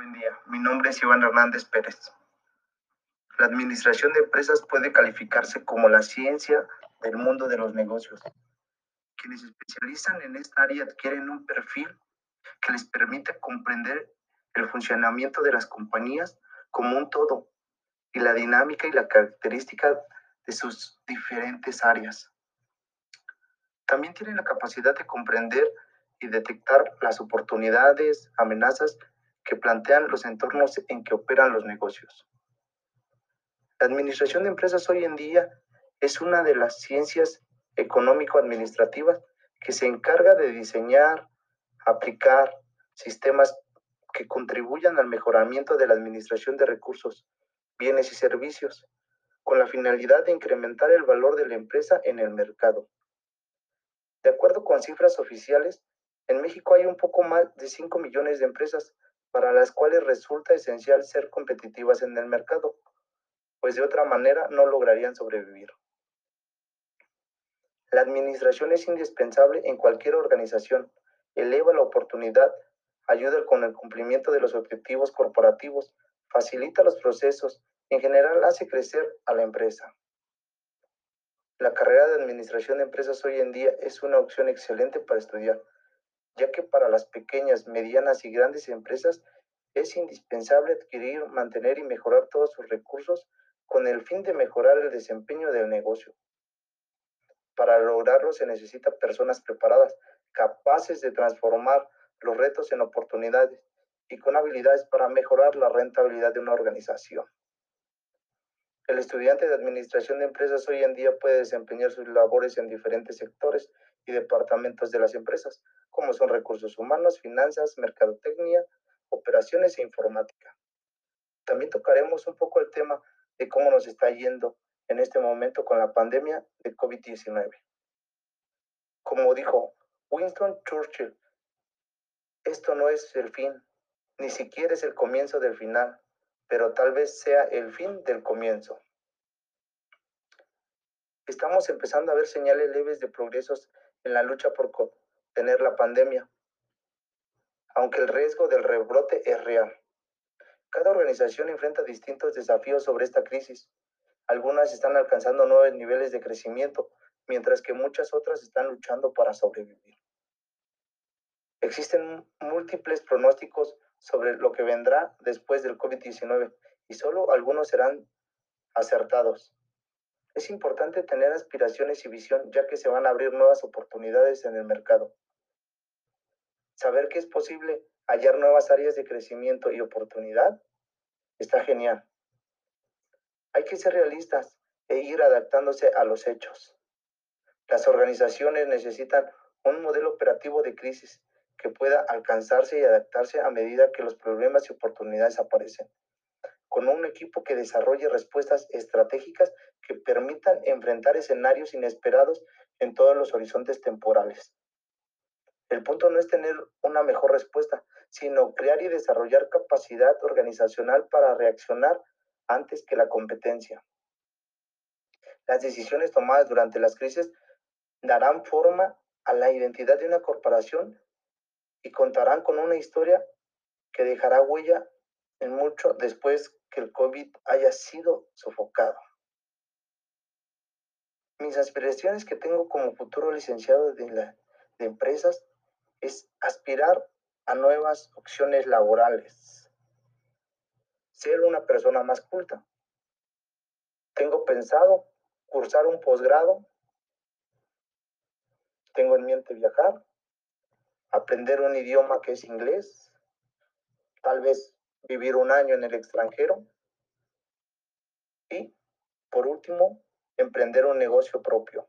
Buen día, mi nombre es Iván Hernández Pérez. La administración de empresas puede calificarse como la ciencia del mundo de los negocios. Quienes se especializan en esta área adquieren un perfil que les permite comprender el funcionamiento de las compañías como un todo y la dinámica y la característica de sus diferentes áreas. También tienen la capacidad de comprender y detectar las oportunidades, amenazas plantean los entornos en que operan los negocios. La administración de empresas hoy en día es una de las ciencias económico-administrativas que se encarga de diseñar, aplicar sistemas que contribuyan al mejoramiento de la administración de recursos, bienes y servicios, con la finalidad de incrementar el valor de la empresa en el mercado. De acuerdo con cifras oficiales, en México hay un poco más de 5 millones de empresas para las cuales resulta esencial ser competitivas en el mercado, pues de otra manera no lograrían sobrevivir. La administración es indispensable en cualquier organización, eleva la oportunidad, ayuda con el cumplimiento de los objetivos corporativos, facilita los procesos, en general hace crecer a la empresa. La carrera de administración de empresas hoy en día es una opción excelente para estudiar, ya que para las pequeñas, medianas y grandes empresas es indispensable adquirir, mantener y mejorar todos sus recursos con el fin de mejorar el desempeño del negocio. Para lograrlo se necesitan personas preparadas, capaces de transformar los retos en oportunidades y con habilidades para mejorar la rentabilidad de una organización. El estudiante de administración de empresas hoy en día puede desempeñar sus labores en diferentes sectores y departamentos de las empresas, como son recursos humanos, finanzas, mercadotecnia, operaciones e informática. También tocaremos un poco el tema de cómo nos está yendo en este momento con la pandemia de COVID-19. Como dijo Winston Churchill, esto no es el fin, ni siquiera es el comienzo del final, pero tal vez sea el fin del comienzo. Estamos empezando a ver señales leves de progresos en la lucha por contener la pandemia, aunque el riesgo del rebrote es real. Cada organización enfrenta distintos desafíos sobre esta crisis. Algunas están alcanzando nuevos niveles de crecimiento, mientras que muchas otras están luchando para sobrevivir. Existen múltiples pronósticos sobre lo que vendrá después del COVID-19 y solo algunos serán acertados. Es importante tener aspiraciones y visión ya que se van a abrir nuevas oportunidades en el mercado. Saber que es posible hallar nuevas áreas de crecimiento y oportunidad está genial. Hay que ser realistas e ir adaptándose a los hechos. Las organizaciones necesitan un modelo operativo de crisis que pueda alcanzarse y adaptarse a medida que los problemas y oportunidades aparecen, con un equipo que desarrolle respuestas estratégicas que permitan enfrentar escenarios inesperados en todos los horizontes temporales. El punto no es tener una mejor respuesta, sino crear y desarrollar capacidad organizacional para reaccionar antes que la competencia. Las decisiones tomadas durante las crisis darán forma a la identidad de una corporación y contarán con una historia que dejará huella en mucho después que el COVID haya sido sofocado. Mis aspiraciones que tengo como futuro licenciado de, de empresas es aspirar a nuevas opciones laborales, ser una persona más culta. Tengo pensado cursar un posgrado, tengo en mente viajar, aprender un idioma que es inglés, tal vez vivir un año en el extranjero y, por último, emprender un negocio propio.